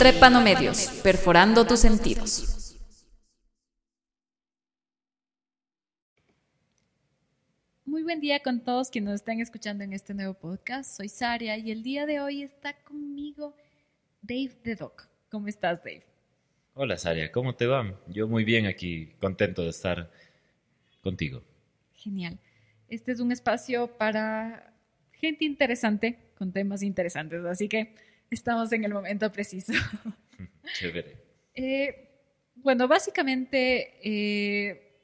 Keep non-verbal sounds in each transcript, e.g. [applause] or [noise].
Trépano Medios, perforando tus sentidos. Muy buen día con todos quienes nos están escuchando en este nuevo podcast. Soy Saria y el día de hoy está conmigo Dave the Doc. ¿Cómo estás, Dave? Hola, Saria, ¿cómo te va? Yo muy bien aquí, contento de estar contigo. Genial. Este es un espacio para gente interesante, con temas interesantes, así que estamos en el momento preciso. [laughs] Chévere. Eh, bueno, básicamente eh,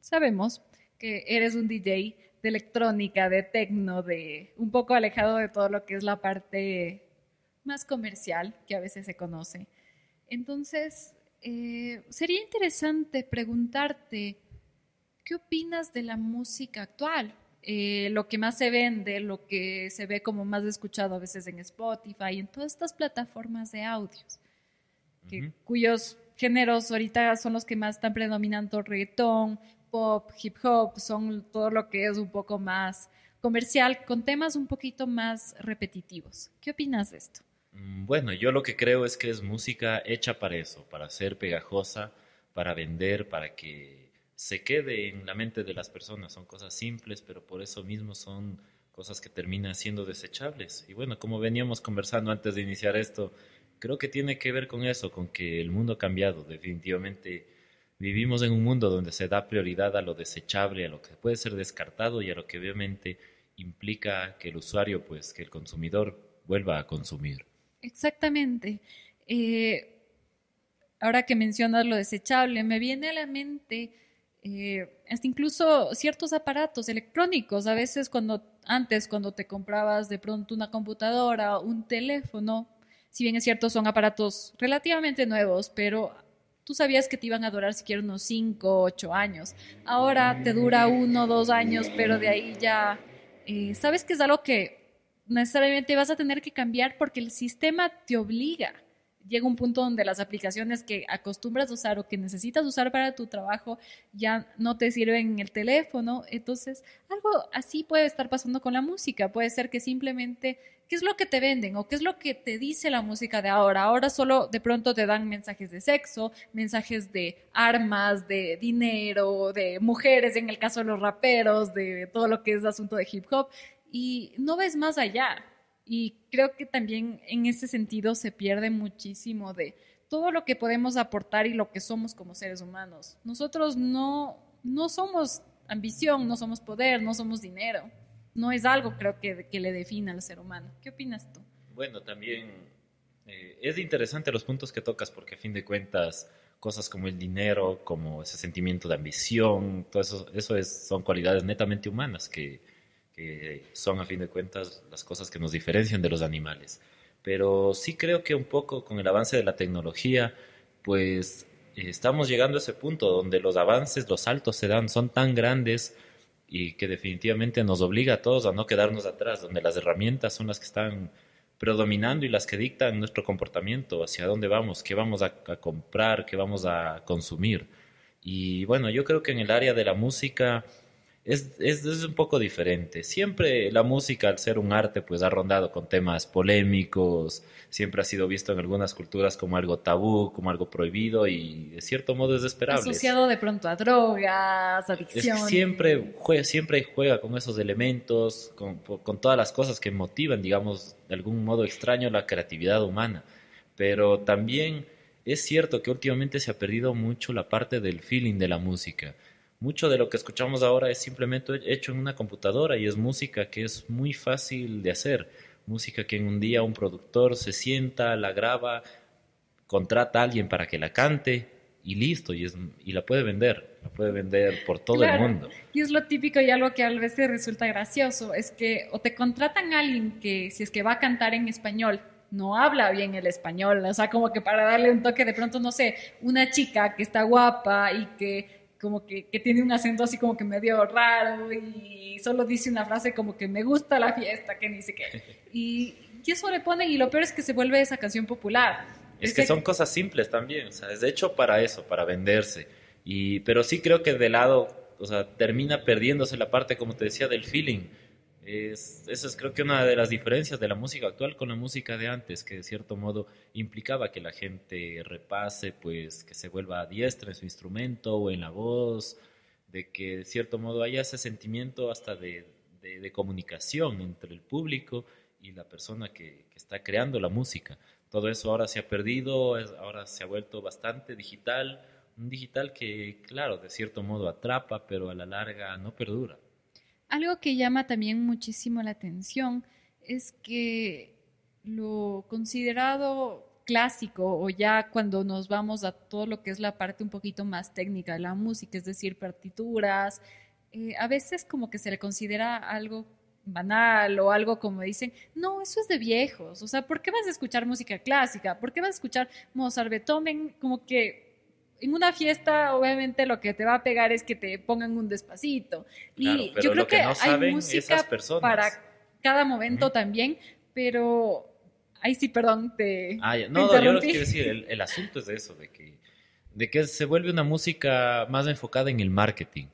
sabemos que eres un DJ de electrónica, de techno, de un poco alejado de todo lo que es la parte más comercial que a veces se conoce. Entonces, eh, sería interesante preguntarte, ¿qué opinas de la música actual? Eh, lo que más se vende, lo que se ve como más escuchado a veces en Spotify, en todas estas plataformas de audios, cuyos géneros ahorita son los que más están predominando, reggaetón, pop, hip hop, son todo lo que es un poco más comercial, con temas un poquito más repetitivos. ¿Qué opinas de esto? Mm, bueno, yo lo que creo es que es música hecha para eso, para ser pegajosa, para vender, para que se quede en la mente de las personas. Son cosas simples, pero por eso mismo son cosas que terminan siendo desechables. Y bueno, como veníamos conversando antes de iniciar esto, creo que tiene que ver con eso, con que el mundo ha cambiado. Definitivamente vivimos en un mundo donde se da prioridad a lo desechable, a lo que puede ser descartado y a lo que obviamente implica que el usuario, pues que el consumidor vuelva a consumir. Exactamente. Eh, ahora que mencionas lo desechable, me viene a la mente eh, hasta incluso ciertos aparatos electrónicos. A veces cuando antes, cuando te comprabas de pronto una computadora, un teléfono, si bien es cierto, son aparatos relativamente nuevos, pero tú sabías que te iban a durar siquiera unos 5, 8 años. Ahora te dura uno, dos años, pero de ahí ya eh, sabes que es algo que necesariamente vas a tener que cambiar porque el sistema te obliga llega un punto donde las aplicaciones que acostumbras usar o que necesitas usar para tu trabajo ya no te sirven en el teléfono. Entonces, algo así puede estar pasando con la música. Puede ser que simplemente, ¿qué es lo que te venden o qué es lo que te dice la música de ahora? Ahora solo de pronto te dan mensajes de sexo, mensajes de armas, de dinero, de mujeres, en el caso de los raperos, de todo lo que es asunto de hip hop. Y no ves más allá y creo que también en ese sentido se pierde muchísimo de todo lo que podemos aportar y lo que somos como seres humanos. Nosotros no, no somos ambición, no somos poder, no somos dinero. No es algo, creo que, que le define al ser humano. ¿Qué opinas tú? Bueno, también eh, es interesante los puntos que tocas porque a fin de cuentas cosas como el dinero, como ese sentimiento de ambición, todo eso, eso es, son cualidades netamente humanas que, que son a fin de cuentas las cosas que nos diferencian de los animales. Pero sí creo que un poco con el avance de la tecnología, pues estamos llegando a ese punto donde los avances, los saltos se dan, son tan grandes y que definitivamente nos obliga a todos a no quedarnos atrás, donde las herramientas son las que están predominando y las que dictan nuestro comportamiento, hacia dónde vamos, qué vamos a, a comprar, qué vamos a consumir. Y bueno, yo creo que en el área de la música es, es, es, un poco diferente. Siempre la música, al ser un arte, pues ha rondado con temas polémicos, siempre ha sido visto en algunas culturas como algo tabú, como algo prohibido y de cierto modo es desesperable. Asociado de pronto a drogas, adicción. siempre, juega, siempre juega con esos elementos, con, con todas las cosas que motivan, digamos, de algún modo extraño la creatividad humana. Pero también es cierto que últimamente se ha perdido mucho la parte del feeling de la música mucho de lo que escuchamos ahora es simplemente hecho en una computadora y es música que es muy fácil de hacer. Música que en un día un productor se sienta, la graba, contrata a alguien para que la cante y listo, y, es, y la puede vender, la puede vender por todo el mundo. Y es lo típico y algo que a veces resulta gracioso, es que o te contratan a alguien que si es que va a cantar en español, no habla bien el español, o sea, como que para darle un toque de pronto, no sé, una chica que está guapa y que como que, que, tiene un acento así como que medio raro y solo dice una frase como que me gusta la fiesta, que ni sé qué. [laughs] Y, y eso le ponen y lo peor es que se vuelve esa canción popular. Es, que, son cosas simples también, o sea, es de hecho para eso, para venderse. Y, pero sí creo que de lado, o sea, termina perdiéndose la parte, como te decía, del feeling. Es, esa es creo que una de las diferencias de la música actual con la música de antes, que de cierto modo implicaba que la gente repase, pues que se vuelva diestra en su instrumento o en la voz, de que de cierto modo haya ese sentimiento hasta de, de, comunicación entre el público y la persona que, que, está creando la música. Todo eso ahora se ha perdido, ahora se ha vuelto bastante digital, un digital que, claro, de cierto modo atrapa, pero a la larga no perdura. Algo que llama también muchísimo la atención es que lo considerado clásico o ya cuando nos vamos a todo lo que es la parte un poquito más técnica de la música, es decir, partituras, eh, a veces como que se le considera algo banal o algo como dicen, no, eso es de viejos, o sea, ¿por qué vas a escuchar música clásica? ¿Por qué vas a escuchar Mozart, Beethoven? Como que en una fiesta, obviamente, lo que te va a pegar es que te pongan un despacito. y yo creo que, hay música para cada momento también, pero ahí sí, perdón, te. Ah, no, yo lo que quiero decir, el, asunto es de eso, de que, de que se vuelve una música más enfocada en el marketing.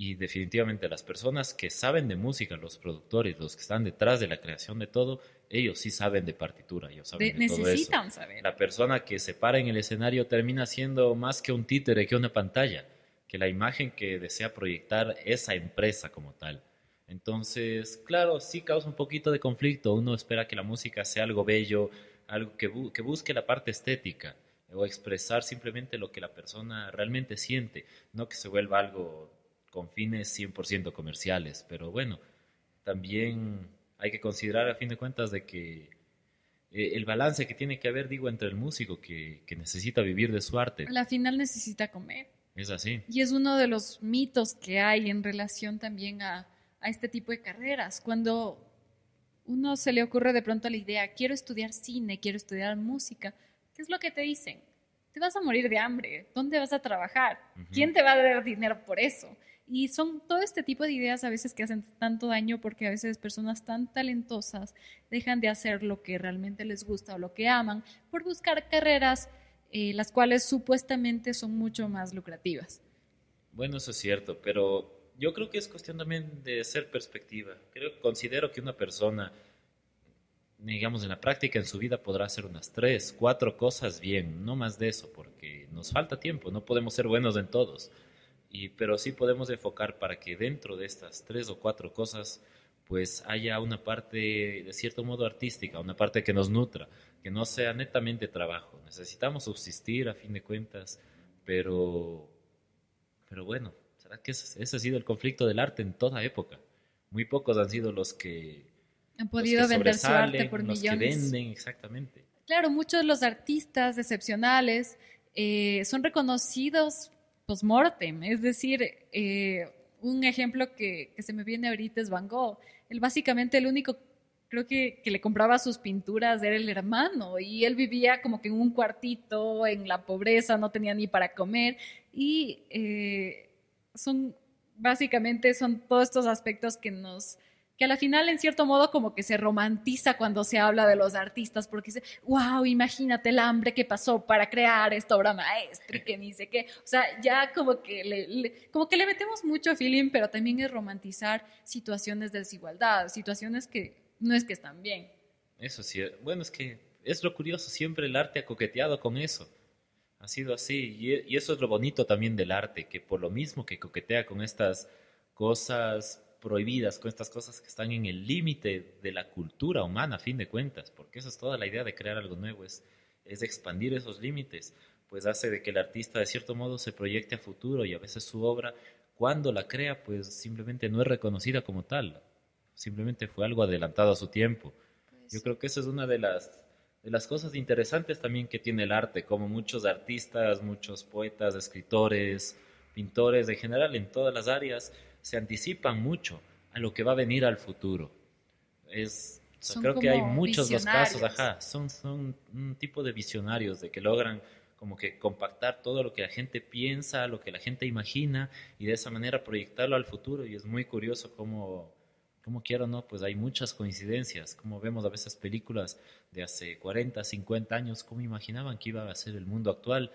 Y definitivamente las personas que saben de música, los productores, los que están detrás de la creación de todo, ellos sí saben de partitura, ellos saben de, necesitan todo eso. saber. La persona que se para en el escenario termina siendo más que un títere, que una pantalla, que la imagen que desea proyectar esa empresa como tal. Entonces, claro, sí causa un poquito de conflicto. Uno espera que la música sea algo bello, algo que, que busque la parte estética o expresar simplemente lo que la persona realmente siente, no que se vuelva algo con fines 100% comerciales. Pero bueno, también hay que considerar a fin de cuentas de que eh, el balance que tiene que haber, digo, entre el músico que, necesita vivir de su arte. A la final necesita comer. Es así. Y es uno de los mitos que hay en relación también a, a este tipo de carreras. Cuando uno se le ocurre de pronto la idea, quiero estudiar cine, quiero estudiar música, ¿qué es lo que te dicen? Te vas a morir de hambre, ¿dónde vas a trabajar? ¿Quién te va a dar dinero por eso? Y son todo este tipo de ideas a veces que hacen tanto daño porque a veces personas tan talentosas dejan de hacer lo que realmente les gusta o lo que aman por buscar carreras eh, las cuales supuestamente son mucho más lucrativas. Bueno, eso es cierto, pero yo creo que es cuestión también de ser perspectiva. Creo, considero que una persona, digamos, en la práctica en su vida podrá hacer unas tres, cuatro cosas bien, no más de eso, porque nos falta tiempo, no podemos ser buenos en todos. Y, pero sí podemos enfocar para que dentro de estas tres o cuatro cosas pues haya una parte de cierto modo artística, una parte que nos nutra, que no sea netamente trabajo. Necesitamos subsistir a fin de cuentas, pero, pero bueno, ¿será que ese, ha sido el conflicto del arte en toda época? Muy pocos han sido los que han podido vender su arte por los millones. Que venden, exactamente. Claro, muchos de los artistas excepcionales eh, son reconocidos post-mortem. Es decir, eh, un ejemplo que, se me viene ahorita es Van Gogh. Él básicamente el único, creo que, que le compraba sus pinturas era el hermano y él vivía como que en un cuartito, en la pobreza, no tenía ni para comer y eh, son, básicamente son todos estos aspectos que nos que a la final en cierto modo como que se romantiza cuando se habla de los artistas porque dice, wow, imagínate el hambre que pasó para crear esta obra maestra que dice que, o sea, ya como que le, como que le metemos mucho feeling, pero también es romantizar situaciones de desigualdad, situaciones que no es que están bien. Eso sí, bueno, es que es lo curioso, siempre el arte ha coqueteado con eso. Ha sido así, y, y eso es lo bonito también del arte, que por lo mismo que coquetea con estas cosas prohibidas, con estas cosas que están en el límite de la cultura humana, a fin de cuentas, porque esa es toda la idea de crear algo nuevo, es, es expandir esos límites, pues hace de que el artista de cierto modo se proyecte a futuro y a veces su obra, cuando la crea, pues simplemente no es reconocida como tal, simplemente fue algo adelantado a su tiempo. Pues Yo creo que esa es una de las, de las cosas interesantes también que tiene el arte, como muchos artistas, muchos poetas, escritores, pintores, en general en todas las áreas, se anticipan mucho a lo que va a venir al futuro. Es, creo que hay muchos los casos, ajá, son, son un tipo de visionarios de que logran como que compactar todo lo que la gente piensa, lo que la gente imagina y de esa manera proyectarlo al futuro y es muy curioso cómo, cómo quiero no, pues hay muchas coincidencias, como vemos a veces películas de hace 40, 50 años, cómo imaginaban que iba a ser el mundo actual.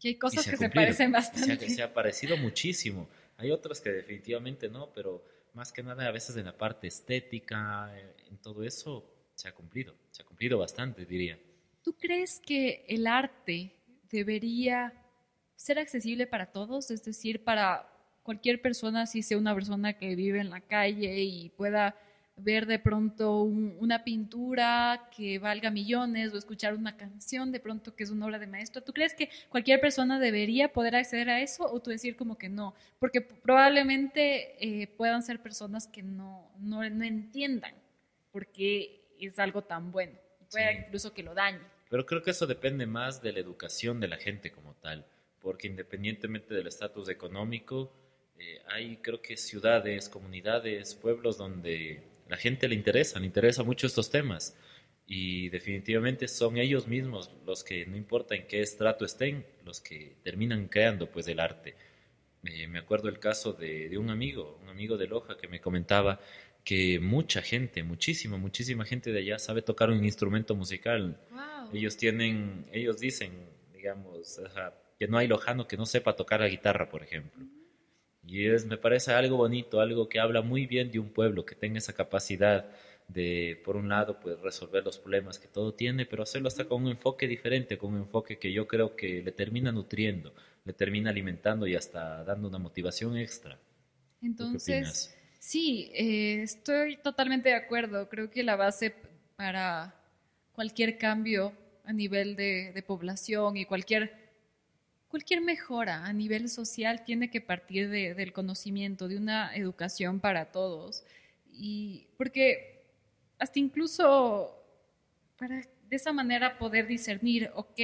Y hay cosas que se parecen bastante. Se ha, se ha parecido muchísimo. Hay otras que definitivamente no, pero más que nada a veces en la parte estética, eh, en todo eso, se ha cumplido, se ha cumplido bastante, diría. ¿Tú crees que el arte debería ser accesible para todos? Es decir, para cualquier persona, si sea una persona que vive en la calle y pueda ver de pronto una pintura que valga millones o escuchar una canción de pronto que es una obra de maestro. ¿Tú crees que cualquier persona debería poder acceder a eso o tú decir como que no? Porque probablemente eh, puedan ser personas que no, no, no entiendan por qué es algo tan bueno. Puede incluso que lo dañe. Pero creo que eso depende más de la educación de la gente como tal, porque independientemente del estatus económico, eh, hay creo que ciudades, comunidades, pueblos donde la gente le interesa, le interesa mucho estos temas y definitivamente son ellos mismos los que, no importa en qué estrato estén, los que terminan creando pues el arte. me acuerdo el caso de, de, un amigo, un amigo de Loja que me comentaba que mucha gente, muchísima, muchísima gente de allá sabe tocar un instrumento musical. Ellos tienen, ellos dicen, digamos, que no hay lojano que no sepa tocar la guitarra, por ejemplo. Y es, me parece algo bonito, algo que habla muy bien de un pueblo, que tenga esa capacidad de, por un lado, pues resolver los problemas que todo tiene, pero hacerlo hasta con un enfoque diferente, con un enfoque que yo creo que le termina nutriendo, le termina alimentando y hasta dando una motivación extra. Entonces, Sí, eh, estoy totalmente de acuerdo. Creo que la base para cualquier cambio a nivel de, población y cualquier, cualquier mejora a nivel social tiene que partir del conocimiento, de una educación para todos. Y porque hasta incluso para de esa manera poder discernir, ok,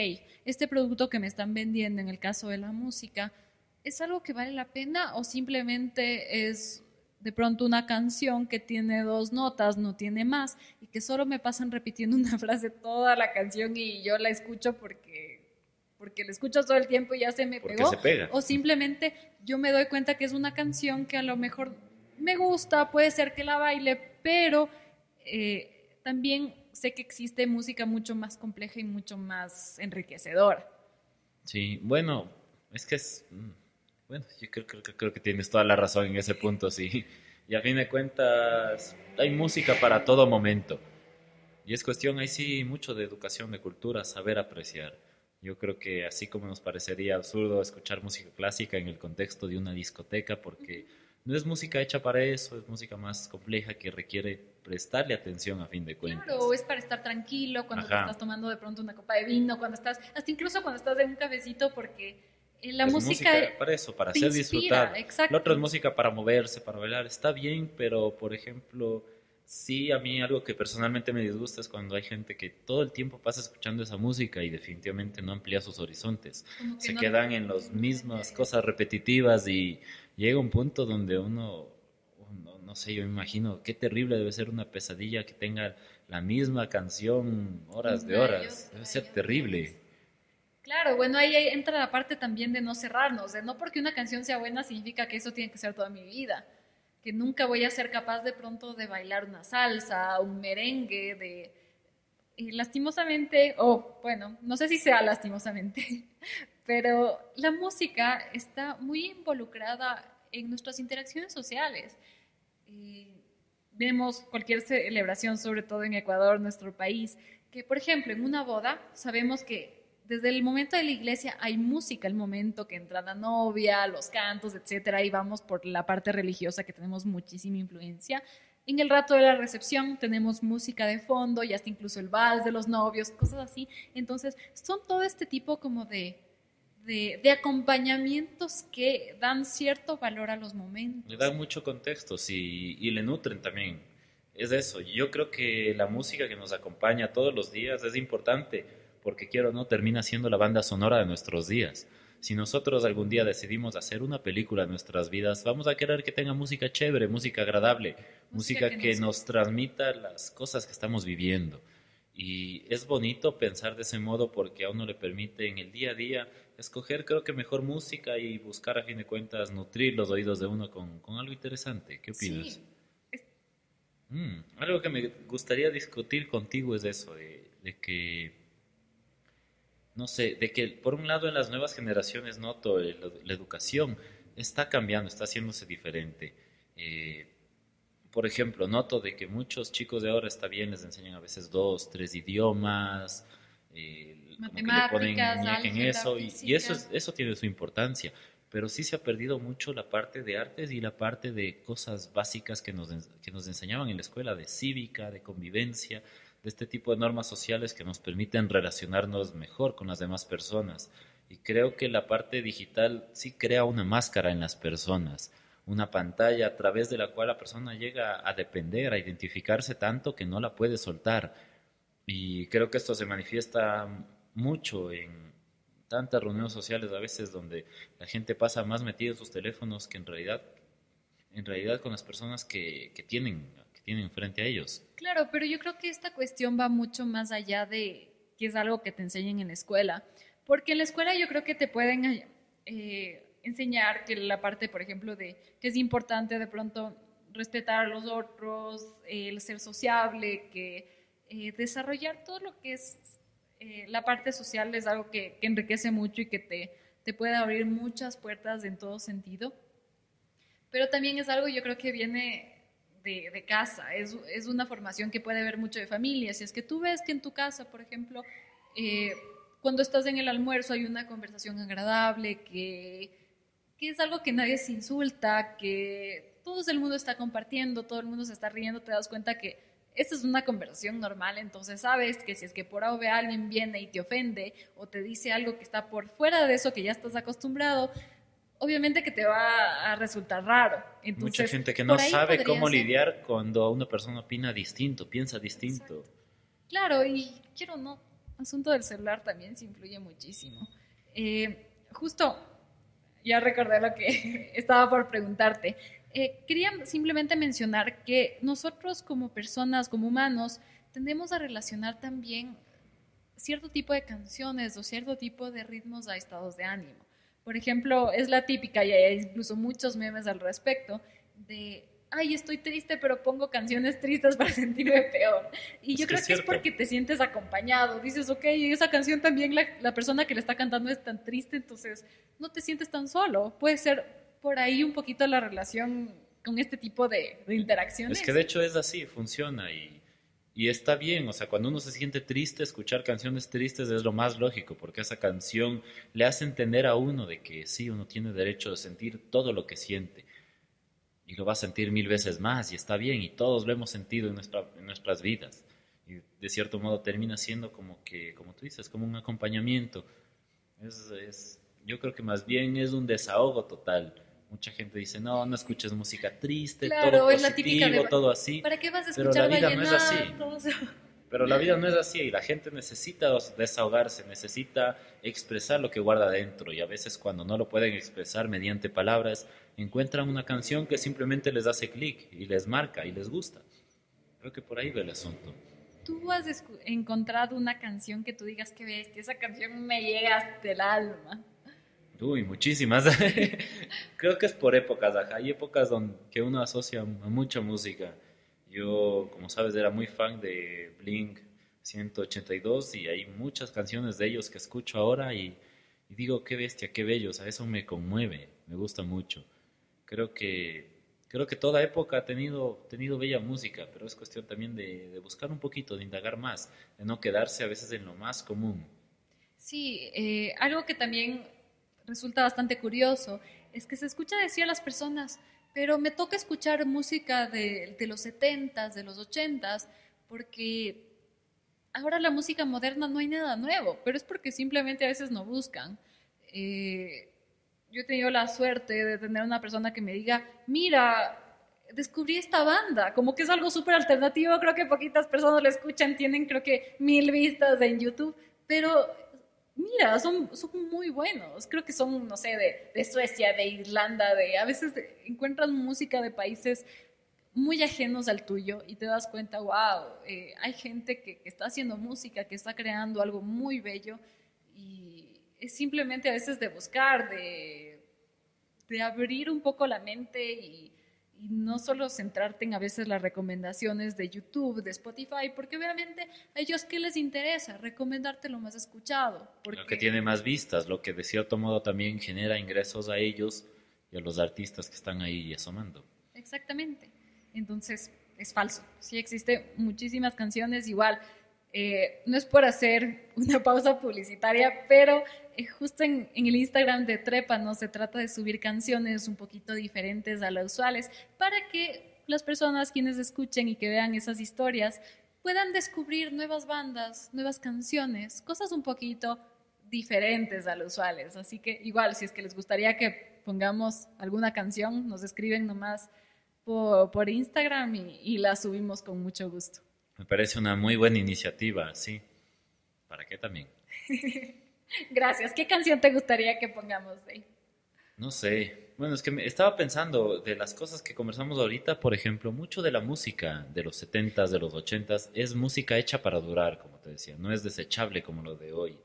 este producto que me están vendiendo en el caso de la música, ¿es algo que vale la pena o simplemente es de pronto una canción que tiene dos notas, no tiene más, y que solo me pasan repitiendo [laughs] una frase toda la canción y yo la escucho porque, porque la escucho todo el tiempo y ya se me pegó. O simplemente yo me doy cuenta que es una canción que a lo mejor me gusta, puede ser que la baile, pero eh, también sé que existe música mucho más compleja y mucho más enriquecedora. Sí, bueno, es que es... Mm, bueno, yo creo, creo, creo, que tienes toda la razón en ese punto, sí. Y a fin de cuentas, hay música para todo momento. Y es cuestión ahí sí mucho de educación, de cultura, saber apreciar. Yo creo que así como nos parecería absurdo escuchar música clásica en el contexto de una discoteca, porque no es música hecha para eso, es música más compleja que requiere prestarle atención a fin de cuentas. Claro, es para estar tranquilo cuando estás tomando de pronto una copa de vino, cuando estás, hasta incluso cuando estás en un cafecito, porque la música, para eso, para hacer disfrutar. La otra es música para moverse, para bailar. Está bien, pero por ejemplo, sí, a mí algo que personalmente me disgusta es cuando hay gente que todo el tiempo pasa escuchando esa música y definitivamente no amplía sus horizontes. Se quedan en las mismas cosas repetitivas y llega un punto donde uno, uno, no sé, yo me imagino qué terrible debe ser una pesadilla que tenga la misma canción horas de horas. Debe ser terrible. Claro, bueno, ahí entra la parte también de no cerrarnos, de no porque una canción sea buena significa que eso tiene que ser toda mi vida, que nunca voy a ser capaz de pronto de bailar una salsa, un merengue, de... Y lastimosamente, o bueno, no sé si sea lastimosamente, [laughs] pero la música está muy involucrada en nuestras interacciones sociales. vemos cualquier celebración, sobre todo en Ecuador, nuestro país, que por ejemplo en una boda sabemos que desde el momento de la iglesia hay música, el momento que entra la novia, los cantos, etcétera, y vamos por la parte religiosa que tenemos muchísima influencia. En el rato de la recepción tenemos música de fondo y hasta incluso el vals de los novios, cosas así. Entonces, son todo este tipo como de, de, acompañamientos que dan cierto valor a los momentos. Le dan mucho contexto sí, y le nutren también. Es eso. Yo creo que la música que nos acompaña todos los días es importante porque quiero o no termina siendo la banda sonora de nuestros días. Si nosotros algún día decidimos hacer una película de nuestras vidas, vamos a querer que tenga música chévere, música agradable, música, que, nos... transmita las cosas que estamos viviendo. Y es bonito pensar de ese modo porque a uno le permite en el día a día escoger creo que mejor música y buscar a fin de cuentas nutrir los oídos de uno con, algo interesante. ¿Qué opinas? Mm, algo que me gustaría discutir contigo es eso, de que no sé, de que por un lado en las nuevas generaciones noto la educación está cambiando, está haciéndose diferente. Eh, por ejemplo, noto de que muchos chicos de ahora está bien, les enseñan a veces dos, tres idiomas, eh, como que le ponen Matemáticas, en eso, y, eso, es- eso tiene su importancia. Pero sí se ha perdido mucho la parte de artes y la parte de cosas básicas que nos, que nos enseñaban en la escuela, de cívica, de convivencia, este tipo de normas sociales que nos permiten relacionarnos mejor con las demás personas. Y creo que la parte digital sí crea una máscara en las personas, una pantalla a través de la cual la persona llega a depender, a identificarse tanto que no la puede soltar. Y creo que esto se manifiesta mucho en tantas reuniones sociales a veces donde la gente pasa más metida en sus teléfonos que en realidad, en realidad con las personas que, que tienen, tienen frente a ellos. Claro, pero yo creo que esta cuestión va mucho más allá de que es algo que te enseñen en la escuela. Porque en la escuela yo creo que te pueden eh, enseñar que la parte, por ejemplo, de que es importante de pronto respetar a los otros, eh, el ser sociable, que eh, desarrollar todo lo que es eh, la parte social es algo que, que enriquece mucho y que te, te puede abrir muchas puertas en todo sentido. Pero también es algo yo creo que viene de, casa, es, es, una formación que puede ver mucho de familia. Si es que tú ves que en tu casa, por ejemplo, eh, cuando estás en el almuerzo hay una conversación agradable, que, que es algo que nadie se insulta, que todo el mundo está compartiendo, todo el mundo se está riendo, te das cuenta que esta es una conversación normal, entonces sabes que si es que por A o alguien viene y te ofende o te dice algo que está por fuera de eso que ya estás acostumbrado, obviamente que te va a resultar raro. Entonces, Mucha gente que no sabe cómo ser... lidiar cuando una persona opina distinto, piensa distinto. Exacto. Claro, y quiero no, asunto del celular también se influye muchísimo. Eh, justo, ya recordé lo que [laughs] estaba por preguntarte. Eh, quería simplemente mencionar que nosotros como personas, como humanos, tendemos a relacionar también cierto tipo de canciones o cierto tipo de ritmos a estados de ánimo. Por ejemplo, es la típica, y hay incluso muchos memes al respecto, de, ay, estoy triste, pero pongo canciones tristes para [laughs] sentirme peor. Y es yo creo que es porque te sientes acompañado. Dices, ok, esa canción también la, la persona que le está cantando es tan triste, entonces no te sientes tan solo. Puede ser por ahí un poquito la relación con este tipo de, de interacciones. Es que de hecho es así, funciona y, y, está bien. O sea, cuando uno se siente triste, escuchar canciones tristes es lo más lógico, porque esa canción le hace entender a uno de que sí, uno tiene derecho de sentir todo lo que siente. Y lo va a sentir mil veces más, y está bien, y todos lo hemos sentido en, nuestra, en nuestras vidas. Y de cierto modo termina siendo como que, como tú dices, como un acompañamiento. Es, es, yo creo que más bien es un desahogo total. Mucha gente dice, no, no escuches música triste, claro, todo es positivo, la típica de, todo así. ¿Para qué vas a Pero escuchar la vida no es así. Pero la vida no es así y la gente necesita desahogarse, necesita expresar lo que guarda dentro y a veces cuando no lo pueden expresar mediante palabras, encuentran una canción que simplemente les hace clic y les marca y les gusta. Creo que por ahí va el asunto. ¿Tú has encontrado una canción que tú digas que bestia, esa canción me llega hasta el alma? Uy, muchísimas. [laughs] Creo que es por épocas, ajá. Hay épocas donde que uno asocia a mucha música. Yo, como sabes, era muy fan de Blink 182 y hay muchas canciones de ellos que escucho ahora y, digo, qué bestia, qué bello, o sea, eso me conmueve, me gusta mucho. Creo que, creo que toda época ha tenido, tenido bella música, pero es cuestión también de, de buscar un poquito, de indagar más, de no quedarse a veces en lo más común. Sí, eh, algo que también resulta bastante curioso es que se escucha decir a las personas, pero me toca escuchar música de, de los 70s, de los 80s, porque ahora la música moderna no hay nada nuevo, pero es porque simplemente a veces no buscan. Eh, yo he tenido la suerte de tener una persona que me diga, mira, descubrí esta banda, como que es algo súper alternativo, creo que poquitas personas lo escuchan, tienen creo que mil vistas en YouTube, pero mira, son, son muy buenos. Creo que son, no sé, de, de Suecia, de Irlanda, de a veces de, encuentras música de países muy ajenos al tuyo y te das cuenta, wow, eh, hay gente que, que, está haciendo música, que está creando algo muy bello y es simplemente a veces de buscar, de, de abrir un poco la mente y, y no solo centrarte en a veces las recomendaciones de YouTube, de Spotify, porque obviamente a ellos qué les interesa, recomendarte lo más escuchado. Porque... Lo que tiene más vistas, lo que de cierto modo también genera ingresos a ellos y a los artistas que están ahí asomando. Exactamente. Entonces, es falso. Sí existe muchísimas canciones igual. Eh, no es por hacer una [laughs] pausa publicitaria, pero eh, justo en, el Instagram de Trepa no se trata de subir canciones un poquito diferentes a las usuales para que las personas quienes escuchen y que vean esas historias puedan descubrir nuevas bandas, nuevas canciones, cosas un poquito diferentes a las usuales. Así que igual, si es que les gustaría que pongamos alguna canción, nos escriben nomás por, Instagram y la subimos con mucho gusto. Me parece una muy buena iniciativa, sí. ¿Para qué también? [laughs] Gracias. ¿Qué canción te gustaría que pongamos? No sé. Bueno, es que me estaba pensando de las cosas que conversamos ahorita, por ejemplo, mucho de la música de los 70s, de los 80s, es música hecha para durar, como te decía, no es desechable como lo de hoy.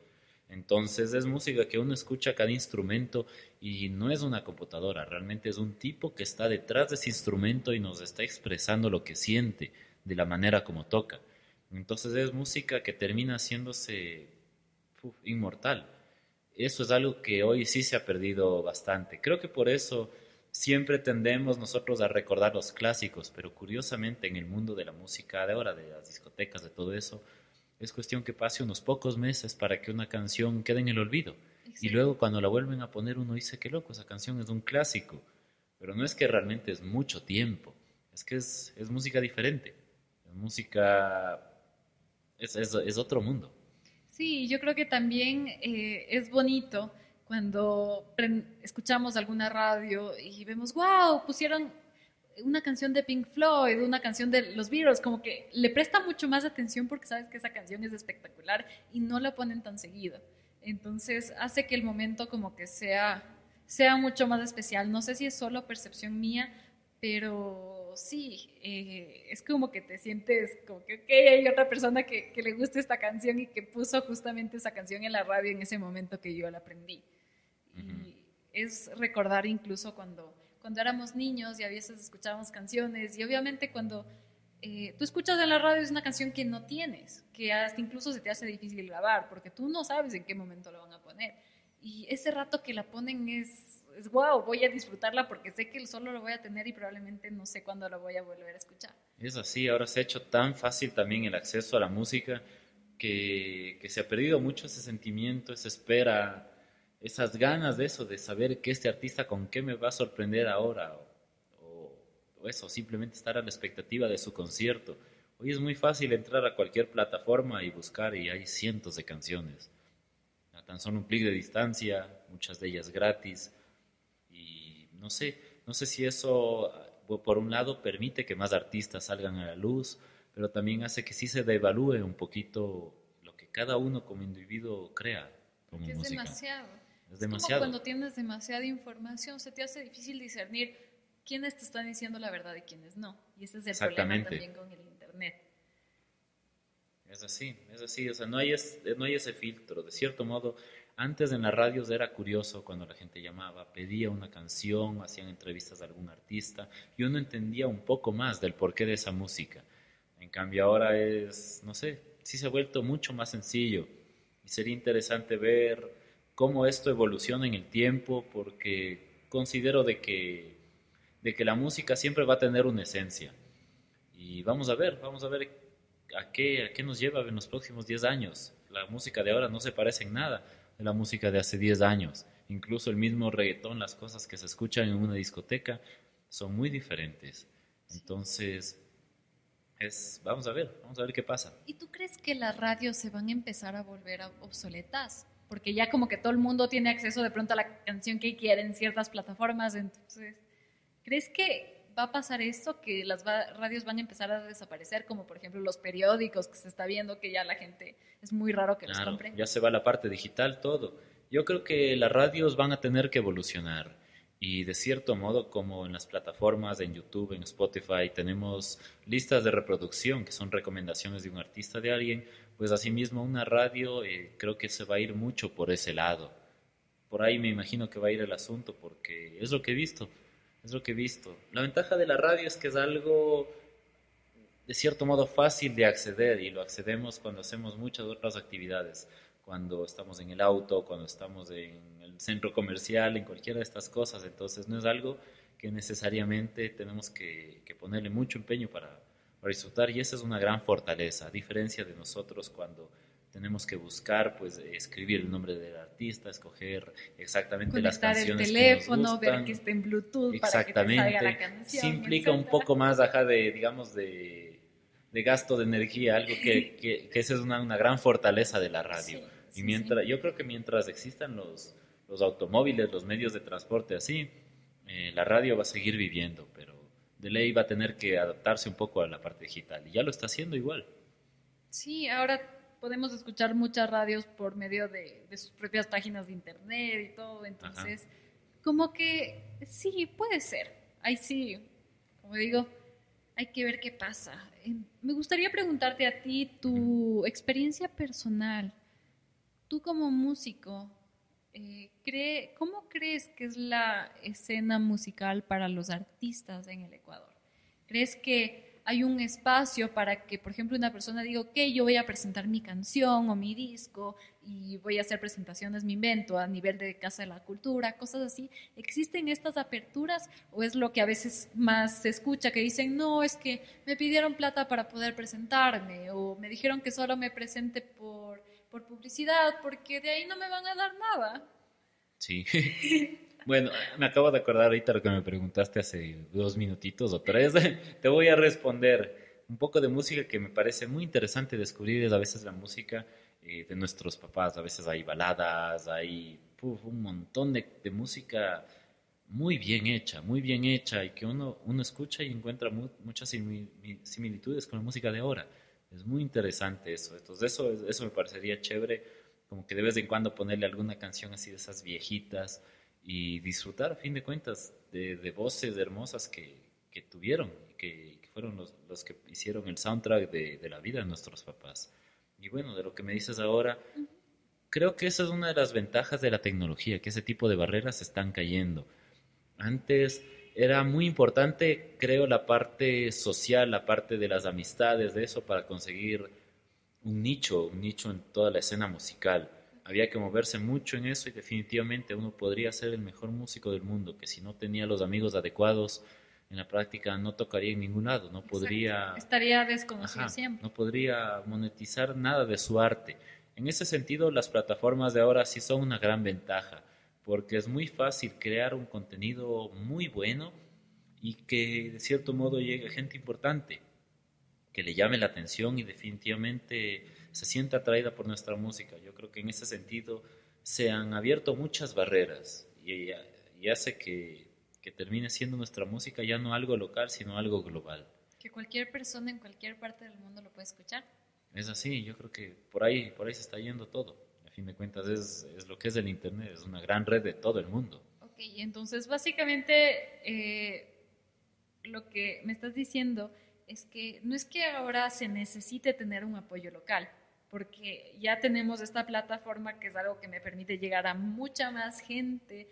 Entonces es música que uno escucha cada instrumento y no es una computadora, realmente es un tipo que está detrás de ese instrumento y nos está expresando lo que siente de la manera como toca. Entonces es música que termina haciéndose inmortal. Eso es algo que hoy sí se ha perdido bastante. Creo que por eso siempre tendemos nosotros a recordar los clásicos, pero curiosamente en el mundo de la música de ahora, de las discotecas, de todo eso, es cuestión que pase unos pocos meses para que una canción quede en el olvido. Y luego cuando la vuelven a poner uno dice que loco, esa canción es un clásico. Pero no es que realmente es mucho tiempo, es que es, es música diferente música es, es, otro mundo. Sí, yo creo que también eh, es bonito cuando escuchamos alguna radio y vemos, wow, pusieron una canción de Pink Floyd, una canción de los Beatles, como que le presta mucho más atención porque sabes que esa canción es espectacular y no la ponen tan seguido. Entonces hace que el momento como que sea, sea mucho más especial. No sé si es solo percepción mía, pero sí, eh, es como que te sientes como que, ok, hay otra persona que, que, le gusta esta canción y que puso justamente esa canción en la radio en ese momento que yo la aprendí. Y es recordar incluso cuando, cuando éramos niños y a veces escuchábamos canciones y obviamente cuando eh, tú escuchas en la radio es una canción que no tienes, que hasta incluso se te hace difícil grabar porque tú no sabes en qué momento la van a poner. Y ese rato que la ponen es es wow, voy a disfrutarla porque sé que solo lo voy a tener y probablemente no sé cuándo lo voy a volver a escuchar. Es así, ahora se ha hecho tan fácil también el acceso a la música que, que se ha perdido mucho ese sentimiento, esa espera, esas ganas de eso, de saber que este artista con qué me va a sorprender ahora o, o eso, simplemente estar a la expectativa de su concierto. Hoy es muy fácil entrar a cualquier plataforma y buscar y hay cientos de canciones. A tan solo un clic de distancia, muchas de ellas gratis no sé, no sé si eso, por un lado, permite que más artistas salgan a la luz, pero también hace que sí se devalúe un poquito lo que cada uno como individuo crea como es música. Demasiado. Es demasiado. Como cuando tienes demasiada información, se te hace difícil discernir quiénes te están diciendo la verdad y quiénes no. Y ese es el problema también con el Internet. Es así, es así. O sea, no hay, no hay ese filtro. De cierto modo, antes en las radios era curioso cuando la gente llamaba, pedía una canción, hacían entrevistas a algún artista y uno entendía un poco más del porqué de esa música. En cambio ahora es, no sé, sí se ha vuelto mucho más sencillo y sería interesante ver cómo esto evoluciona en el tiempo porque considero de que, de que la música siempre va a tener una esencia. Y vamos a ver, vamos a ver a qué, a qué nos lleva en los próximos 10 años. La música de ahora no se parece en nada de la música de hace 10 años. Incluso el mismo reggaetón, las cosas que se escuchan en una discoteca son muy diferentes. Entonces, es, vamos a ver, vamos a ver qué pasa. ¿Y tú crees que las radios se van a empezar a volver obsoletas? Porque ya como que todo el mundo tiene acceso de pronto a la canción que quiere en ciertas plataformas, entonces, ¿crees que va a pasar esto, que las radios van a empezar a desaparecer, como por ejemplo los periódicos, que se está viendo que ya la gente es muy raro que los compre. Ya se va la parte digital, todo. Yo creo que las radios van a tener que evolucionar y de cierto modo como en las plataformas, en YouTube, en Spotify, tenemos listas de reproducción que son recomendaciones de un artista de alguien, pues asimismo una radio eh, creo que se va a ir mucho por ese lado. Por ahí me imagino que va a ir el asunto porque es lo que he visto es lo que he visto. La ventaja de la radio es que es algo de cierto modo fácil de acceder y lo accedemos cuando hacemos muchas otras actividades, cuando estamos en el auto, cuando estamos en el centro comercial, en cualquiera de estas cosas. Entonces no es algo que necesariamente tenemos que, que ponerle mucho empeño para, para disfrutar y esa es una gran fortaleza, a diferencia de nosotros cuando tenemos que buscar, pues, escribir el nombre del artista, escoger exactamente las canciones el teléfono, que nos gustan. ver que esté en Bluetooth Exactamente. para que te salga la canción. Sí implica un etcétera. poco más, ajá, de, digamos, de, de gasto de energía, algo que, [laughs] que, que esa es una, una gran fortaleza de la radio. Sí, y sí, mientras, yo creo que mientras existan los, los automóviles, los medios de transporte así, eh, la radio va a seguir viviendo, pero de ley va a tener que adaptarse un poco a la parte digital. Y ya lo está haciendo igual. Sí, ahora podemos escuchar muchas radios por medio de, de sus propias páginas de internet y todo, entonces, como que sí, puede ser. Ahí sí, como digo, hay que ver qué pasa. Eh, Me gustaría preguntarte a ti tu experiencia personal. Tú como músico, eh, cree, ¿cómo crees que es la escena musical para los artistas en el Ecuador? ¿Crees que hay un espacio para que, por ejemplo, una persona diga, ok, yo voy a presentar mi canción o mi disco y voy a hacer presentaciones, me invento, a nivel de Casa de la Cultura, cosas así? ¿Existen estas aperturas o es lo que a veces más se escucha, que dicen, no, es que me pidieron plata para poder presentarme o me dijeron que solo me presente por, por publicidad porque de ahí no me van a dar nada? Sí. [laughs] Bueno, me acabo de acordar ahorita lo que me preguntaste hace dos minutitos o tres. [laughs] Te voy a responder un poco de música que me parece muy interesante descubrir. Es a veces la música eh, de nuestros papás. A veces hay baladas, hay un montón de, música muy bien hecha, muy bien hecha y que uno, uno escucha y encuentra mu muchas similitudes con la música de ahora. Es muy interesante eso. Entonces, eso, eso me parecería chévere, como que de vez en cuando ponerle alguna canción así de esas viejitas y disfrutar, a fin de cuentas, de, de voces hermosas que, que tuvieron, que, que fueron los, los, que hicieron el soundtrack de, de, la vida de nuestros papás. Y bueno, de lo que me dices ahora, creo que esa es una de las ventajas de la tecnología, que ese tipo de barreras están cayendo. Antes era muy importante, creo, la parte social, la parte de las amistades, de eso, para conseguir un nicho, un nicho en toda la escena musical había que moverse mucho en eso y definitivamente uno podría ser el mejor músico del mundo, que si no tenía los amigos adecuados en la práctica no tocaría en ningún lado, no podría... Exacto. Estaría desconocido Ajá, siempre. No podría monetizar nada de su arte. En ese sentido, las plataformas de ahora sí son una gran ventaja, porque es muy fácil crear un contenido muy bueno y que de cierto modo llegue a gente importante, que le llame la atención y definitivamente se sienta atraída por nuestra música. Yo creo que en ese sentido se han abierto muchas barreras y, y hace que, que, termine siendo nuestra música ya no algo local, sino algo global. Que cualquier persona en cualquier parte del mundo lo puede escuchar. Es así, yo creo que por ahí, por ahí se está yendo todo. A fin de cuentas es, es lo que es el Internet, es una gran red de todo el mundo. Ok, entonces básicamente eh, lo que me estás diciendo es que no es que ahora se necesite tener un apoyo local, porque ya tenemos esta plataforma que es algo que me permite llegar a mucha más gente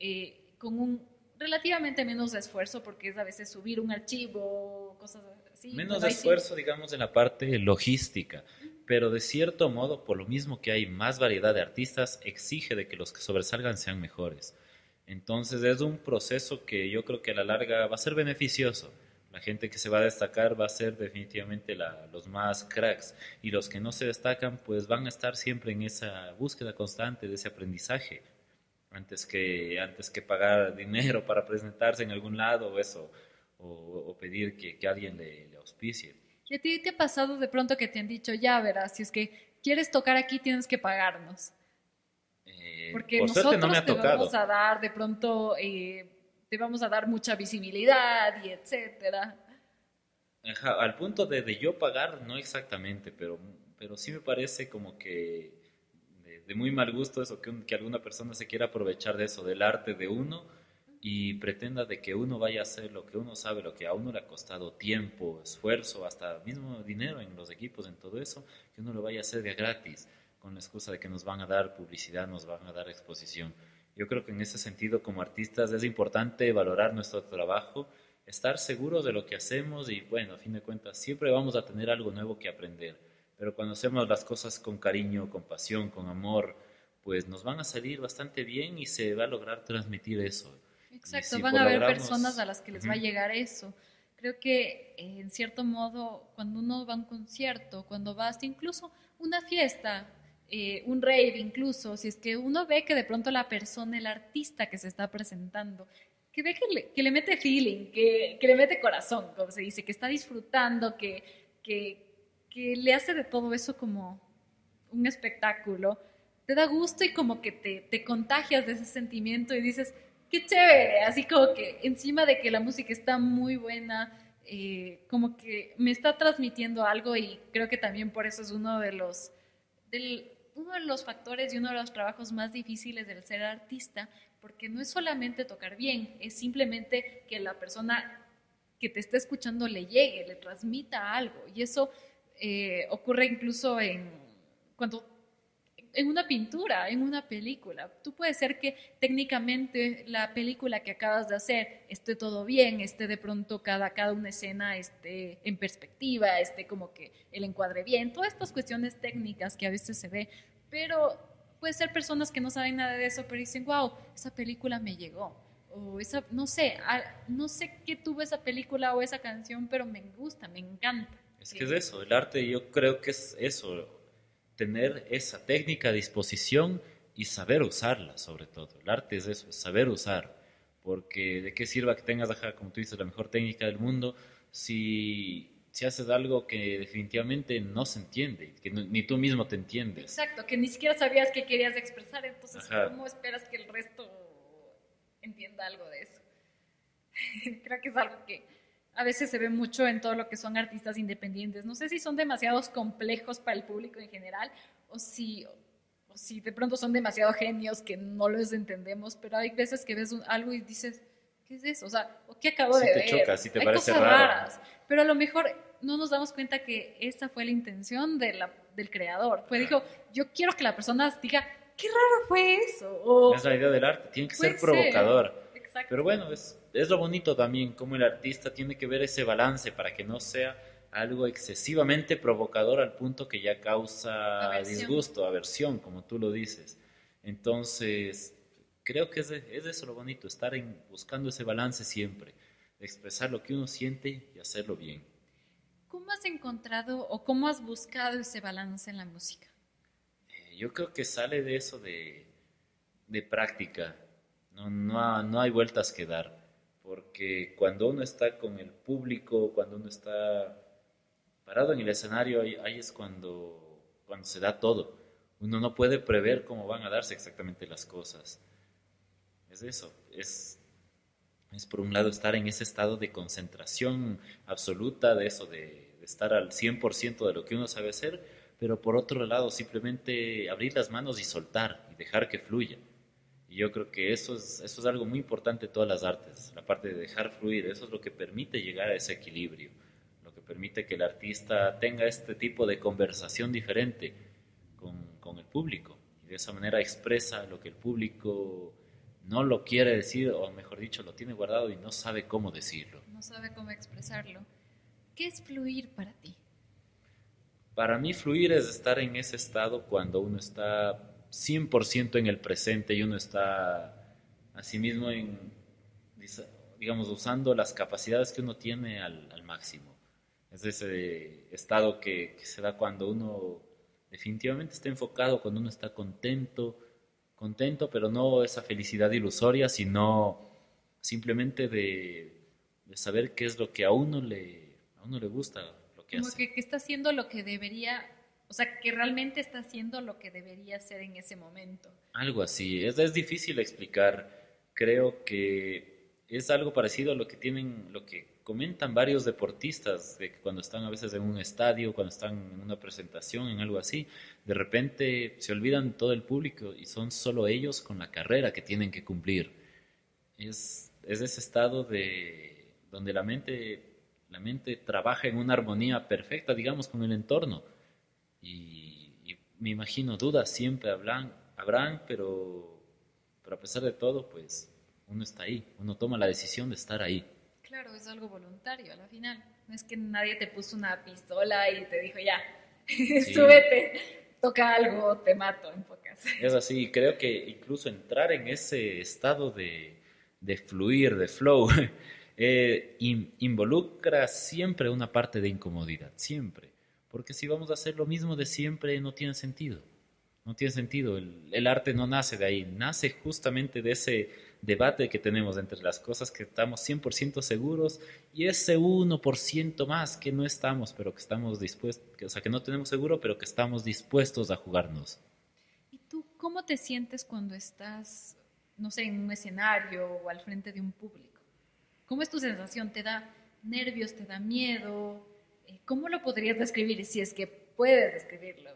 eh, con un relativamente menos esfuerzo, porque es a veces subir un archivo, cosas así. Menos esfuerzo, digamos, en la parte logística, pero de cierto modo, por lo mismo que hay más variedad de artistas, exige de que los que sobresalgan sean mejores. Entonces es un proceso que yo creo que a la larga va a ser beneficioso la gente que se va a destacar va a ser definitivamente la, los más cracks y los que no se destacan pues van a estar siempre en esa búsqueda constante de ese aprendizaje antes que, antes que pagar [laughs] dinero para presentarse en algún lado o eso o, o pedir que, que alguien le, le, auspicie. ¿Y a ti te ha pasado de pronto que te han dicho ya verás, si es que quieres tocar aquí tienes que pagarnos? Eh, Porque por nosotros no me ha te tocado. vamos a dar de pronto... Eh, te vamos a dar mucha visibilidad y etcétera. Al punto de, yo pagar, no exactamente, pero, pero sí me parece como que de, muy mal gusto eso, que, que, alguna persona se quiera aprovechar de eso, del arte de uno y pretenda de que uno vaya a hacer lo que uno sabe, lo que a uno le ha costado tiempo, esfuerzo, hasta mismo dinero en los equipos, en todo eso, que uno lo vaya a hacer de gratis, con la excusa de que nos van a dar publicidad, nos van a dar exposición. Yo creo que en ese sentido, como artistas, es importante valorar nuestro trabajo, estar seguros de lo que hacemos y, bueno, a fin de cuentas, siempre vamos a tener algo nuevo que aprender. Pero cuando hacemos las cosas con cariño, con pasión, con amor, pues nos van a salir bastante bien y se va a lograr transmitir eso. Exacto, van a haber personas a las que les va a llegar eso. Creo que eh, en cierto modo, cuando uno va a un concierto, cuando va hasta incluso una fiesta, eh, un rave incluso, si es que uno ve que de pronto la persona, el artista que se está presentando, que ve que le, que le mete feeling, que, que, le mete corazón, como se dice, que está disfrutando, que, que, que le hace de todo eso como un espectáculo, te da gusto y como que te, te contagias de ese sentimiento y dices, qué chévere, así como que encima de que la música está muy buena, eh, como que me está transmitiendo algo y creo que también por eso es uno de los, uno de los factores y uno de los trabajos más difíciles del ser artista, porque no es solamente tocar bien, es simplemente que la persona que te está escuchando le llegue, le transmita algo. Y eso eh, ocurre incluso en cuando en una pintura, en una película. Tú puedes ser que técnicamente la película que acabas de hacer esté todo bien, esté de pronto cada, cada una escena esté en perspectiva, esté como que el encuadre bien, todas estas cuestiones técnicas que a veces se ve, pero puede ser personas que no saben nada de eso, pero dicen, wow, esa película me llegó. O esa, no sé, no sé qué tuvo esa película o esa canción, pero me gusta, me encanta. Es que es eso, el arte yo creo que es eso, tener esa técnica a disposición y saber usarla, sobre todo. El arte es eso, es saber usar. Porque de qué sirva que tengas, como tú dices, la mejor técnica del mundo si, si haces algo que definitivamente no se entiende, que ni tú mismo te entiendes. Exacto, que ni siquiera sabías qué querías expresar, entonces ¿cómo esperas que el resto entienda algo de eso? [laughs] Creo que es algo que a veces se ve mucho en todo lo que son artistas independientes. No sé si son demasiados complejos para el público en general o si, o si de pronto son demasiado genios que no los entendemos, pero hay veces que ves algo y dices, ¿qué es eso? O sea, ¿qué acabo de te ver? Choca, te hay parece cosas raras, pero a lo mejor no nos damos cuenta que esa fue la intención de la, del creador. Fue, dijo, yo quiero que la persona diga, qué raro fue eso. es la idea del arte, tiene que ser provocador. Pero bueno, es es lo bonito también, como el artista tiene que ver ese balance para que no sea algo excesivamente provocador al punto que ya causa disgusto, aversión, como tú lo dices. Entonces, creo que es, es eso lo bonito, estar en, buscando ese balance siempre, expresar lo que uno siente y hacerlo bien. ¿Cómo has encontrado o cómo has buscado ese balance en la música? Eh, yo creo que sale de eso de, de práctica, no, no, no hay vueltas que dar porque cuando uno está con el público, cuando uno está parado en el escenario, ahí, es cuando, cuando se da todo. Uno no puede prever cómo van a darse exactamente las cosas. Es eso, es, es por un lado estar en ese estado de concentración absoluta, de eso, de, estar al 100% de lo que uno sabe hacer, pero por otro lado simplemente abrir las manos y soltar y dejar que fluya. Y yo creo que eso es, eso es algo muy importante en todas las artes, la parte de dejar fluir, eso es lo que permite llegar a ese equilibrio, lo que permite que el artista tenga este tipo de conversación diferente con, con el público y de esa manera expresa lo que el público no lo quiere decir, o mejor dicho, lo tiene guardado y no sabe cómo decirlo. No sabe cómo expresarlo. ¿Qué es fluir para ti? Para mí fluir es estar en ese estado cuando uno está 100% en el presente y uno está asimismo en, digamos, usando las capacidades que uno tiene al, máximo. Es ese estado que, se da cuando uno definitivamente está enfocado, cuando uno está contento, contento, pero no esa felicidad ilusoria, sino simplemente de, saber qué es lo que a uno le, a uno le gusta, lo que Como Que, que está haciendo lo que debería o sea, que realmente está haciendo lo que debería hacer en ese momento. Algo así, es, es difícil explicar. Creo que es algo parecido a lo que tienen, lo que comentan varios deportistas, de que cuando están a veces en un estadio, cuando están en una presentación, en algo así, de repente se olvidan todo el público y son solo ellos con la carrera que tienen que cumplir. Es, es ese estado de donde la mente, la mente trabaja en una armonía perfecta, digamos, con el entorno y, me imagino dudas siempre habrán, habrán pero, pero a pesar de todo, pues uno está ahí, uno toma la decisión de estar ahí. Claro, es algo voluntario a la final. No es que nadie te puso una pistola y te dijo, ya, [laughs] súbete, toca algo, te mato en pocas. Es así, creo que incluso entrar en ese estado de, de fluir, de flow, [laughs] eh, involucra siempre una parte de incomodidad, siempre. Porque si vamos a hacer lo mismo de siempre, no tiene sentido. No tiene sentido. El, arte no nace de ahí, nace justamente de ese debate que tenemos entre las cosas que estamos 100% seguros y ese 1% más que no estamos, pero que estamos dispuestos, o sea, que no tenemos seguro, pero que estamos dispuestos a jugarnos. ¿Y tú cómo te sientes cuando estás, no sé, en un escenario o al frente de un público? ¿Cómo es tu sensación? ¿Te da nervios? ¿Te da miedo? ¿Cómo lo podrías describir si es que puedes describirlo?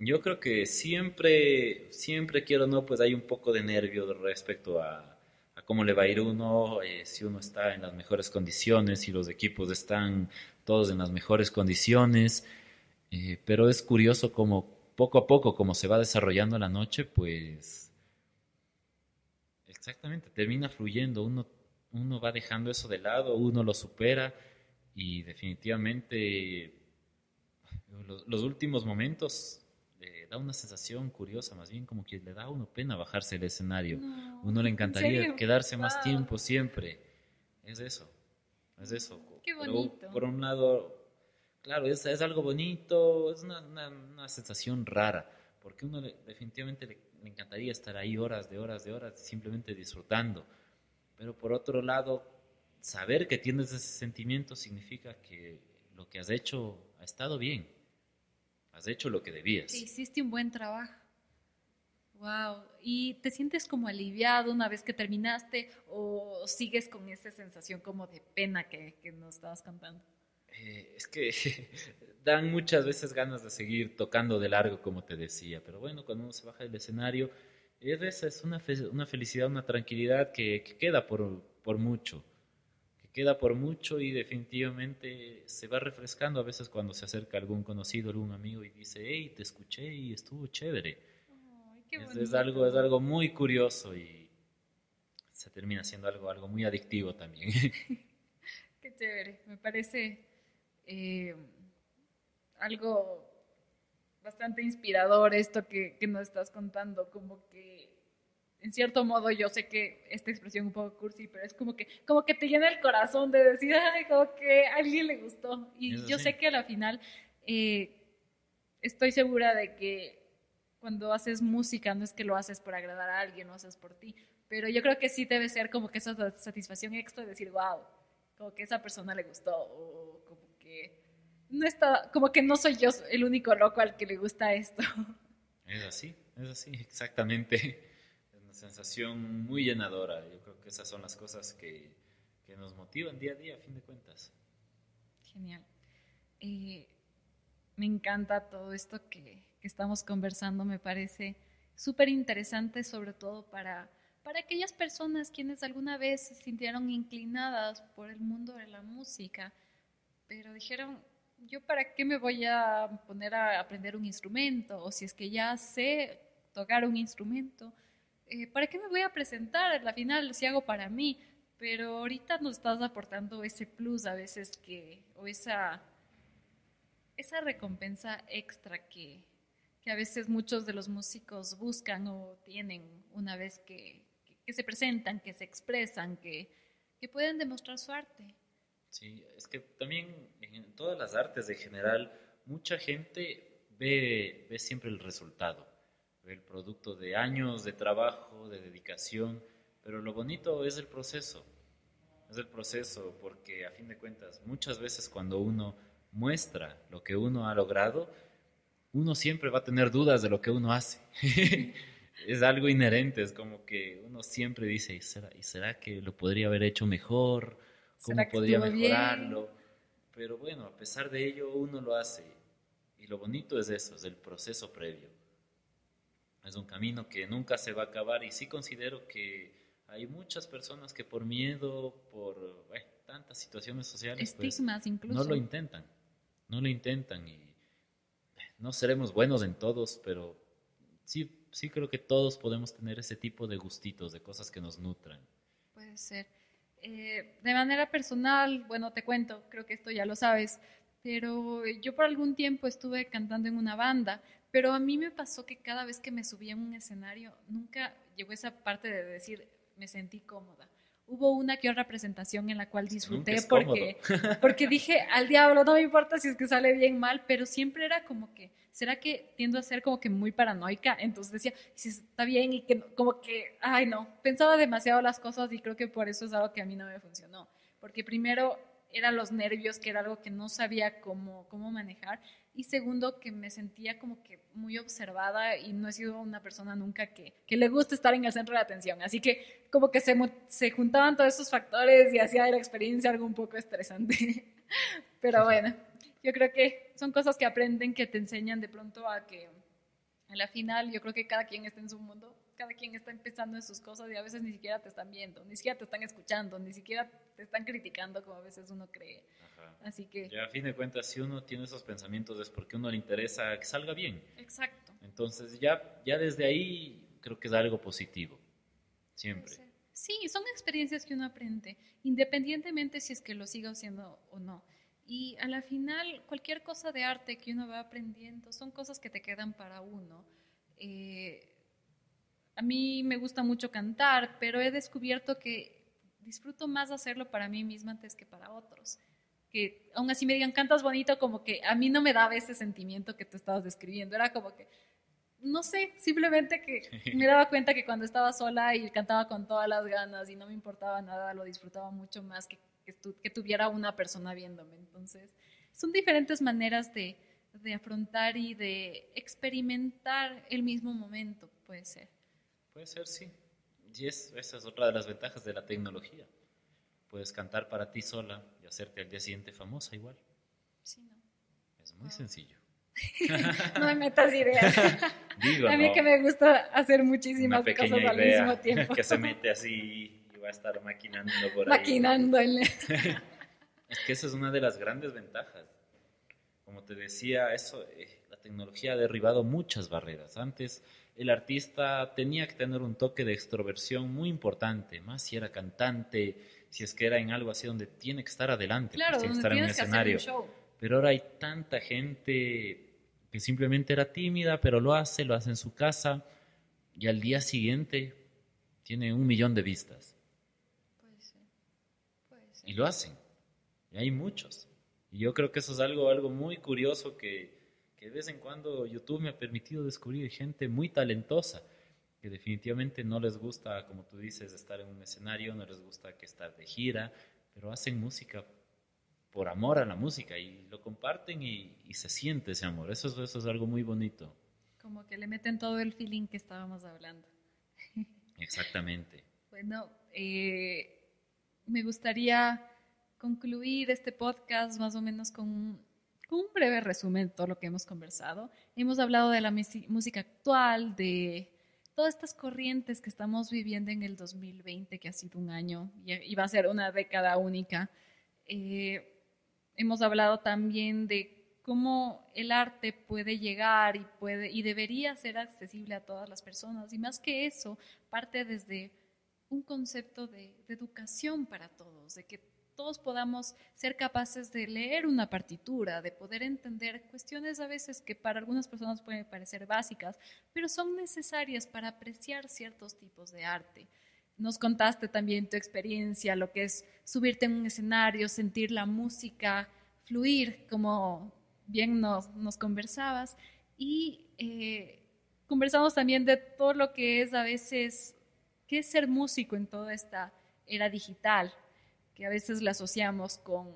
Yo creo que siempre, siempre quiero, ¿no? Pues hay un poco de nervio respecto a, cómo le va a ir uno, eh, si uno está en las mejores condiciones, si los equipos están todos en las mejores condiciones. Eh, pero es curioso como poco a poco, como se va desarrollando la noche, pues exactamente, termina fluyendo, uno, uno va dejando eso de lado, uno lo supera y definitivamente los últimos momentos da una sensación curiosa, más bien como que le da a uno pena bajarse el escenario. uno le encantaría quedarse más tiempo siempre. Es eso, es eso. Qué bonito. por un lado, claro, es, es algo bonito, es una, una, sensación rara, porque uno definitivamente le, le, encantaría estar ahí horas de horas de horas simplemente disfrutando. Pero por otro lado, saber que tienes ese sentimiento significa que lo que has hecho ha estado bien Has hecho lo que debías. hiciste un buen trabajo. Wow. ¿Y te sientes como aliviado una vez que terminaste o sigues con esa sensación como de pena que, que nos estabas contando? Eh, es que [laughs] dan muchas veces ganas de seguir tocando de largo, como te decía, pero bueno, cuando uno se baja del escenario, es, es una, una felicidad, una tranquilidad que, que queda por, por mucho queda por mucho y definitivamente se va refrescando a veces cuando se acerca algún conocido, algún amigo y dice, hey, te escuché y estuvo chévere. es, algo, es algo muy curioso y se termina siendo algo, algo muy adictivo también. [laughs] Qué chévere, me parece eh, algo bastante inspirador esto que, que nos estás contando, como que en cierto modo yo sé que esta expresión un poco cursi, pero es como que, como que te llena el corazón de decir, ay, como que a alguien le gustó. Y yo sé que a la final eh, estoy segura de que cuando haces música no es que lo haces por agradar a alguien, lo haces por ti, pero yo creo que sí debe ser como que esa satisfacción extra de decir, wow, como que a esa persona le gustó, o como que no está, como que no soy yo el único loco al que le gusta esto. Es así, es así, exactamente sensación muy llenadora. Yo creo que esas son las cosas que, que nos motivan día a día, a fin de cuentas. Genial. Eh, me encanta todo esto que, que estamos conversando, me parece súper interesante, sobre todo para, para aquellas personas quienes alguna vez se sintieron inclinadas por el mundo de la música, pero dijeron, yo para qué me voy a poner a aprender un instrumento, o si es que ya sé tocar un instrumento, eh, ¿para qué me voy a presentar? Al final, si hago para mí, pero ahorita nos estás aportando ese plus a veces que, o esa, esa recompensa extra que, que a veces muchos de los músicos buscan o tienen una vez que, que, se presentan, que se expresan, que, que pueden demostrar su arte. Sí, es que también en todas las artes en general, mucha gente ve, ve siempre el resultado el producto de años de trabajo, de dedicación, pero lo bonito es el proceso, es el proceso, porque a fin de cuentas, muchas veces cuando uno muestra lo que uno ha logrado, uno siempre va a tener dudas de lo que uno hace. [laughs] es algo inherente, es como que uno siempre dice, ¿y será, ¿y será que lo podría haber hecho mejor? ¿Cómo podría mejorarlo? Pero bueno, a pesar de ello, uno lo hace. Y lo bonito es eso, es el proceso previo. Es un camino que nunca se va a acabar y sí considero que hay muchas personas que por miedo, por tantas situaciones sociales, pues, incluso. no lo intentan, no lo intentan y no seremos buenos en todos, pero sí, sí creo que todos podemos tener ese tipo de gustitos, de cosas que nos nutran. Puede ser. Eh, de manera personal, bueno, te cuento, creo que esto ya lo sabes, pero yo por algún tiempo estuve cantando en una banda, pero a mí me pasó que cada vez que me subía en un escenario, nunca llegó esa parte de decir, me sentí cómoda. hubo una que otra presentación en la cual disfruté porque, [laughs] porque dije, al diablo, no me importa si es que sale bien mal, pero siempre era como que, ¿será que tiendo a ser como que muy paranoica? Entonces decía, si está bien y que como que, ay no, pensaba demasiado las cosas y creo que por eso es algo que a mí no me funcionó. Porque primero eran los nervios, que era algo que no sabía cómo, cómo manejar. Y segundo, que me sentía como que muy observada y no he sido una persona nunca que, que le guste estar en el centro de atención. Así que como que se, se juntaban todos esos factores y hacía de la experiencia algo un poco estresante. [laughs] Pero bueno, yo creo que son cosas que aprenden, que te enseñan de pronto a que a la final yo creo que cada quien está en su mundo cada quien está empezando en sus cosas y a veces ni siquiera te están viendo, ni siquiera te están escuchando, ni siquiera te están criticando como a veces uno cree. Así que... Ya a fin de cuentas, si uno tiene esos pensamientos es porque a uno le interesa que salga bien. Exacto. Entonces ya, ya desde ahí creo que es algo positivo, siempre. Sí, son experiencias que uno aprende, independientemente si es que lo siga haciendo o no. Y a la final, cualquier cosa de arte que uno va aprendiendo son cosas que te quedan para uno. Eh, a mí me gusta mucho cantar, pero he descubierto que disfruto más hacerlo para mí misma antes que para otros. Que aún así me digan, cantas bonito, como que a mí no me daba ese sentimiento que tú estabas describiendo. Era como que, no sé, simplemente que me daba cuenta que cuando estaba sola y cantaba con todas las ganas y no me importaba nada, lo disfrutaba mucho más que, que, tuviera una persona viéndome. Entonces, son diferentes maneras de, de afrontar y de experimentar el mismo momento, puede ser. Puede ser, sí. Y es, esa es otra de las ventajas de la tecnología. Puedes cantar para ti sola y hacerte al día siguiente famosa igual. Sí, no. Es muy sencillo. [laughs] no me metas ideas. [laughs] a mí que me gusta hacer muchísimas cosas al mismo tiempo. que se [laughs] mete así y va a estar maquinando por Maquinando. ahí. es que esa es una de las grandes ventajas. Como te decía, eso, eh, la tecnología ha derribado muchas barreras. Antes el artista tenía que tener un toque de extroversión muy importante, más si era cantante, si es que era en algo así donde tiene que estar adelante, pues, claro, tiene que estar en un escenario. Pero ahora hay tanta gente que simplemente era tímida, pero lo hace, lo hace en su casa y al día siguiente tiene un millón de vistas. Puede ser. Puede ser. Y lo hacen. Y hay muchos. Y yo creo que eso es algo, algo muy curioso que, que de vez en cuando YouTube me ha permitido descubrir gente muy talentosa, que definitivamente no les gusta, como tú dices, estar en un escenario, no les gusta que estar de gira, pero hacen música por amor a la música y lo comparten y, se siente ese amor. Eso es, eso es algo muy bonito. Como que le meten todo el feeling que estábamos hablando. [laughs] Exactamente. bueno, eh, me gustaría concluir este podcast más o menos con un breve resumen de todo lo que hemos conversado. Hemos hablado de la música actual, de todas estas corrientes que estamos viviendo en el 2020, que ha sido un año y va a ser una década única. Eh, hemos hablado también de cómo el arte puede llegar y, puede, y debería ser accesible a todas las personas. Y más que eso, parte desde un concepto de, de educación para todos, de que todos podamos ser capaces de leer una partitura, de poder entender cuestiones a veces que para algunas personas pueden parecer básicas, pero son necesarias para apreciar ciertos tipos de arte. Nos contaste también tu experiencia, lo que es subirte en un escenario, sentir la música, fluir, como bien nos, conversabas, y eh, conversamos también de todo lo que es a veces, qué es ser músico en toda esta era digital, que a veces la asociamos con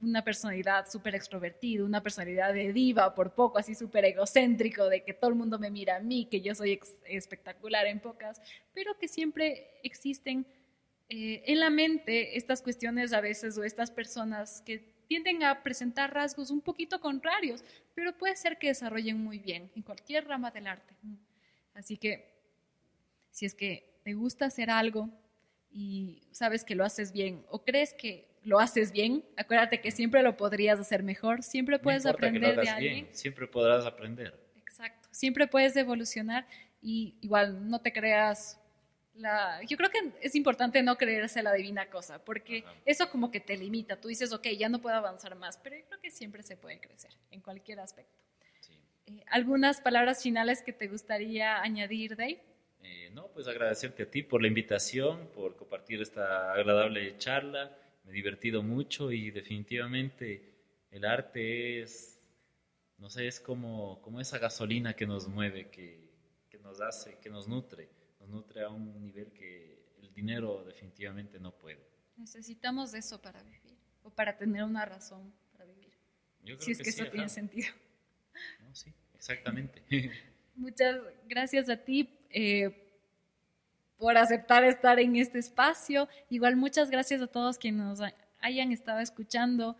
una personalidad súper extrovertida, una personalidad de diva por poco, así súper egocéntrico, de que todo el mundo me mira a mí, que yo soy espectacular en pocas, pero que siempre existen eh, en la mente estas cuestiones a veces o estas personas que tienden a presentar rasgos un poquito contrarios, pero puede ser que desarrollen muy bien en cualquier rama del arte. Así que si es que te gusta hacer algo, y sabes que lo haces bien o crees que lo haces bien, acuérdate que siempre lo podrías hacer mejor, siempre puedes aprender de alguien. siempre podrás aprender. Exacto, siempre puedes evolucionar y igual no te creas la... Yo creo que es importante no creerse la divina cosa, porque eso como que te limita, tú dices, ok, ya no puedo avanzar más, pero yo creo que siempre se puede crecer en cualquier aspecto. Eh, ¿Algunas palabras finales que te gustaría añadir, Dave? Eh, no, pues agradecerte a ti por la invitación, por compartir esta agradable charla. Me he divertido mucho y definitivamente el arte es, no sé, es como, como esa gasolina que nos mueve, que, que nos hace, que nos nutre, nos nutre a un nivel que el dinero definitivamente no puede. Necesitamos eso para vivir o para tener una razón para vivir. si es que, eso tiene sentido. No, sí, exactamente. [laughs] Muchas gracias a ti eh, por aceptar estar en este espacio. Igual muchas gracias a todos quienes nos hayan estado escuchando.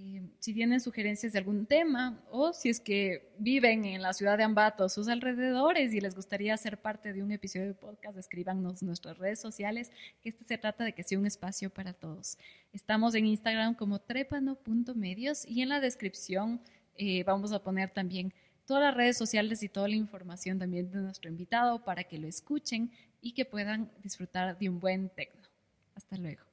Eh, si tienen sugerencias de algún tema o si es que viven en la ciudad de Ambato o sus alrededores y les gustaría ser parte de un episodio de podcast, escríbanos en nuestras redes sociales, que este se trata de que sea un espacio para todos. Estamos en Instagram como trepano.medios y en la descripción eh, vamos a poner también todas las redes sociales y toda la información también de nuestro invitado para que lo escuchen y que puedan disfrutar de un buen tecno. Hasta luego.